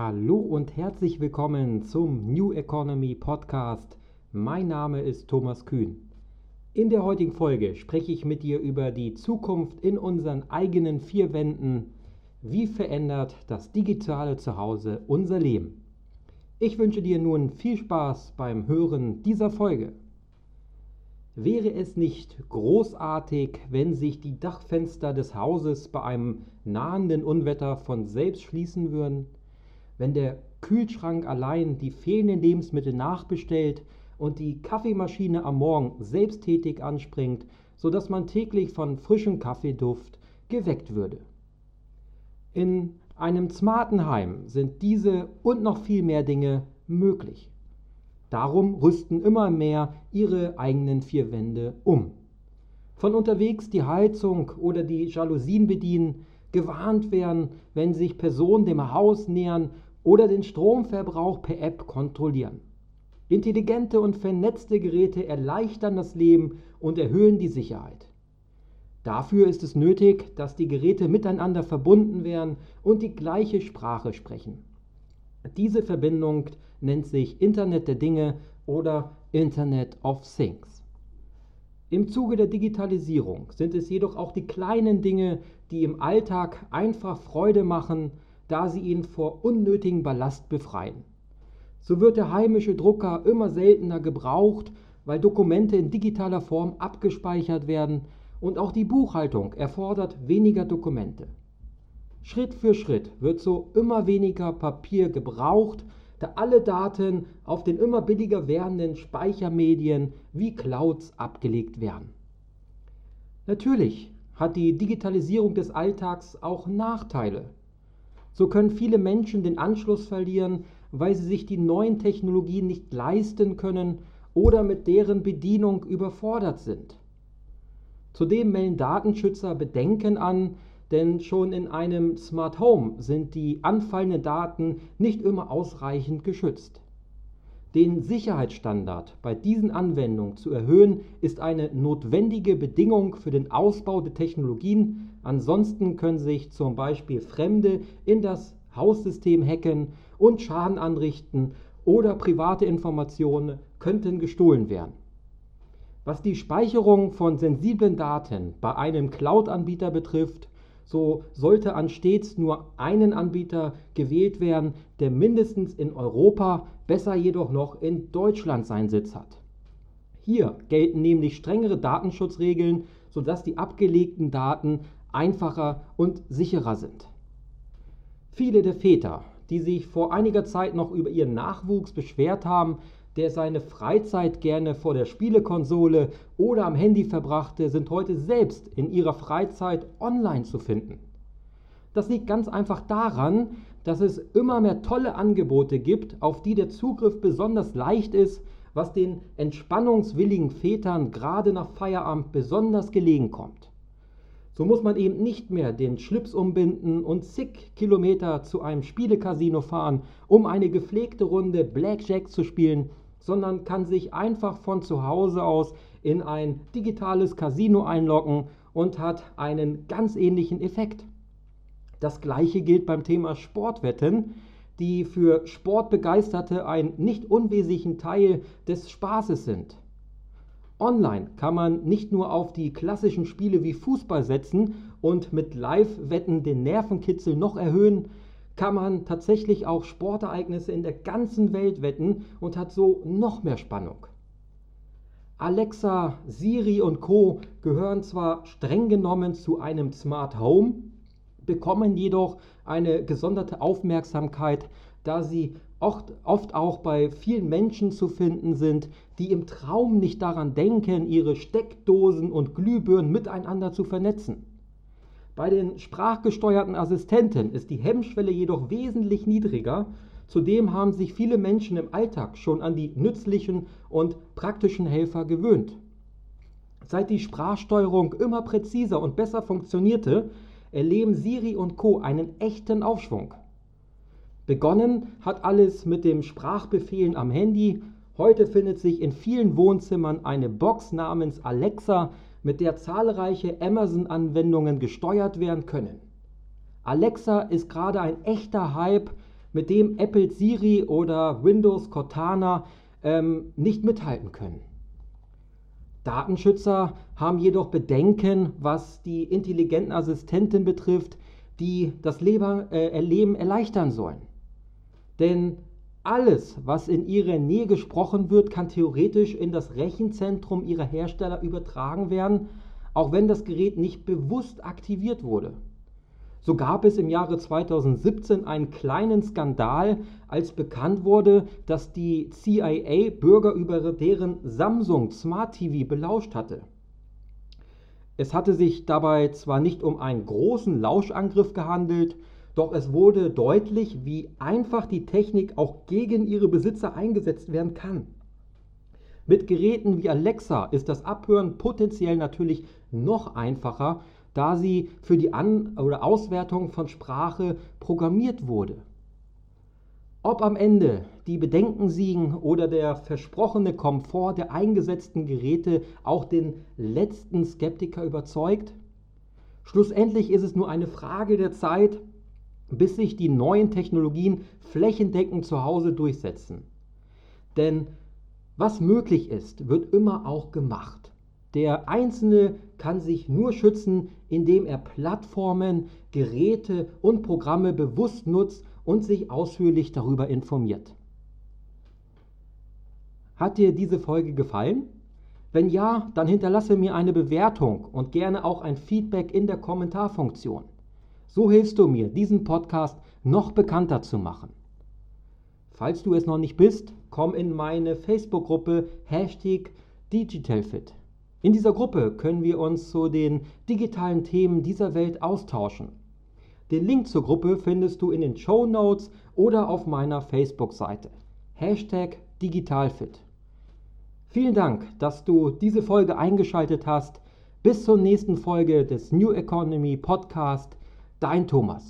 Hallo und herzlich willkommen zum New Economy Podcast. Mein Name ist Thomas Kühn. In der heutigen Folge spreche ich mit dir über die Zukunft in unseren eigenen vier Wänden. Wie verändert das digitale Zuhause unser Leben? Ich wünsche dir nun viel Spaß beim Hören dieser Folge. Wäre es nicht großartig, wenn sich die Dachfenster des Hauses bei einem nahenden Unwetter von selbst schließen würden? Wenn der Kühlschrank allein die fehlenden Lebensmittel nachbestellt und die Kaffeemaschine am Morgen selbsttätig anspringt, sodass man täglich von frischem Kaffeeduft geweckt würde. In einem smarten Heim sind diese und noch viel mehr Dinge möglich. Darum rüsten immer mehr ihre eigenen vier Wände um. Von unterwegs die Heizung oder die Jalousien bedienen, gewarnt werden, wenn sich Personen dem Haus nähern oder den Stromverbrauch per App kontrollieren. Intelligente und vernetzte Geräte erleichtern das Leben und erhöhen die Sicherheit. Dafür ist es nötig, dass die Geräte miteinander verbunden werden und die gleiche Sprache sprechen. Diese Verbindung nennt sich Internet der Dinge oder Internet of Things. Im Zuge der Digitalisierung sind es jedoch auch die kleinen Dinge, die im Alltag einfach Freude machen, da sie ihn vor unnötigem Ballast befreien. So wird der heimische Drucker immer seltener gebraucht, weil Dokumente in digitaler Form abgespeichert werden und auch die Buchhaltung erfordert weniger Dokumente. Schritt für Schritt wird so immer weniger Papier gebraucht, da alle Daten auf den immer billiger werdenden Speichermedien wie Clouds abgelegt werden. Natürlich hat die Digitalisierung des Alltags auch Nachteile. So können viele Menschen den Anschluss verlieren, weil sie sich die neuen Technologien nicht leisten können oder mit deren Bedienung überfordert sind. Zudem melden Datenschützer Bedenken an, denn schon in einem Smart Home sind die anfallenden Daten nicht immer ausreichend geschützt. Den Sicherheitsstandard bei diesen Anwendungen zu erhöhen, ist eine notwendige Bedingung für den Ausbau der Technologien. Ansonsten können sich zum Beispiel Fremde in das Haussystem hacken und Schaden anrichten oder private Informationen könnten gestohlen werden. Was die Speicherung von sensiblen Daten bei einem Cloud-Anbieter betrifft, so sollte an stets nur einen Anbieter gewählt werden, der mindestens in Europa, besser jedoch noch in Deutschland seinen Sitz hat. Hier gelten nämlich strengere Datenschutzregeln, sodass die abgelegten Daten einfacher und sicherer sind. Viele der Väter, die sich vor einiger Zeit noch über ihren Nachwuchs beschwert haben, der seine Freizeit gerne vor der Spielekonsole oder am Handy verbrachte, sind heute selbst in ihrer Freizeit online zu finden. Das liegt ganz einfach daran, dass es immer mehr tolle Angebote gibt, auf die der Zugriff besonders leicht ist, was den entspannungswilligen Vätern gerade nach Feierabend besonders gelegen kommt. So muss man eben nicht mehr den Schlips umbinden und zig Kilometer zu einem Spielecasino fahren, um eine gepflegte Runde Blackjack zu spielen, sondern kann sich einfach von zu Hause aus in ein digitales Casino einloggen und hat einen ganz ähnlichen Effekt. Das gleiche gilt beim Thema Sportwetten, die für Sportbegeisterte ein nicht unwesentlichen Teil des Spaßes sind. Online kann man nicht nur auf die klassischen Spiele wie Fußball setzen und mit Live-Wetten den Nervenkitzel noch erhöhen, kann man tatsächlich auch Sportereignisse in der ganzen Welt wetten und hat so noch mehr Spannung. Alexa, Siri und Co gehören zwar streng genommen zu einem Smart Home, bekommen jedoch eine gesonderte Aufmerksamkeit, da sie oft, oft auch bei vielen Menschen zu finden sind, die im Traum nicht daran denken, ihre Steckdosen und Glühbirnen miteinander zu vernetzen. Bei den sprachgesteuerten Assistenten ist die Hemmschwelle jedoch wesentlich niedriger. Zudem haben sich viele Menschen im Alltag schon an die nützlichen und praktischen Helfer gewöhnt. Seit die Sprachsteuerung immer präziser und besser funktionierte, erleben Siri und Co einen echten Aufschwung. Begonnen hat alles mit dem Sprachbefehlen am Handy. Heute findet sich in vielen Wohnzimmern eine Box namens Alexa, mit der zahlreiche Amazon-Anwendungen gesteuert werden können. Alexa ist gerade ein echter Hype, mit dem Apple Siri oder Windows Cortana ähm, nicht mithalten können. Datenschützer haben jedoch Bedenken, was die intelligenten Assistenten betrifft, die das äh, Leben erleichtern sollen. Denn alles, was in ihrer Nähe gesprochen wird, kann theoretisch in das Rechenzentrum ihrer Hersteller übertragen werden, auch wenn das Gerät nicht bewusst aktiviert wurde. So gab es im Jahre 2017 einen kleinen Skandal, als bekannt wurde, dass die CIA Bürger über deren Samsung Smart TV belauscht hatte. Es hatte sich dabei zwar nicht um einen großen Lauschangriff gehandelt, doch es wurde deutlich, wie einfach die Technik auch gegen ihre Besitzer eingesetzt werden kann. Mit Geräten wie Alexa ist das Abhören potenziell natürlich noch einfacher, da sie für die An- oder Auswertung von Sprache programmiert wurde. Ob am Ende die Bedenken siegen oder der versprochene Komfort der eingesetzten Geräte auch den letzten Skeptiker überzeugt, schlussendlich ist es nur eine Frage der Zeit, bis sich die neuen Technologien flächendeckend zu Hause durchsetzen. Denn was möglich ist, wird immer auch gemacht. Der Einzelne kann sich nur schützen, indem er Plattformen, Geräte und Programme bewusst nutzt und sich ausführlich darüber informiert. Hat dir diese Folge gefallen? Wenn ja, dann hinterlasse mir eine Bewertung und gerne auch ein Feedback in der Kommentarfunktion. So hilfst du mir, diesen Podcast noch bekannter zu machen. Falls du es noch nicht bist, komm in meine Facebook-Gruppe Hashtag DigitalFit. In dieser Gruppe können wir uns zu den digitalen Themen dieser Welt austauschen. Den Link zur Gruppe findest du in den Show Notes oder auf meiner Facebook-Seite. Hashtag DigitalFit. Vielen Dank, dass du diese Folge eingeschaltet hast. Bis zur nächsten Folge des New Economy Podcast. Dein Thomas.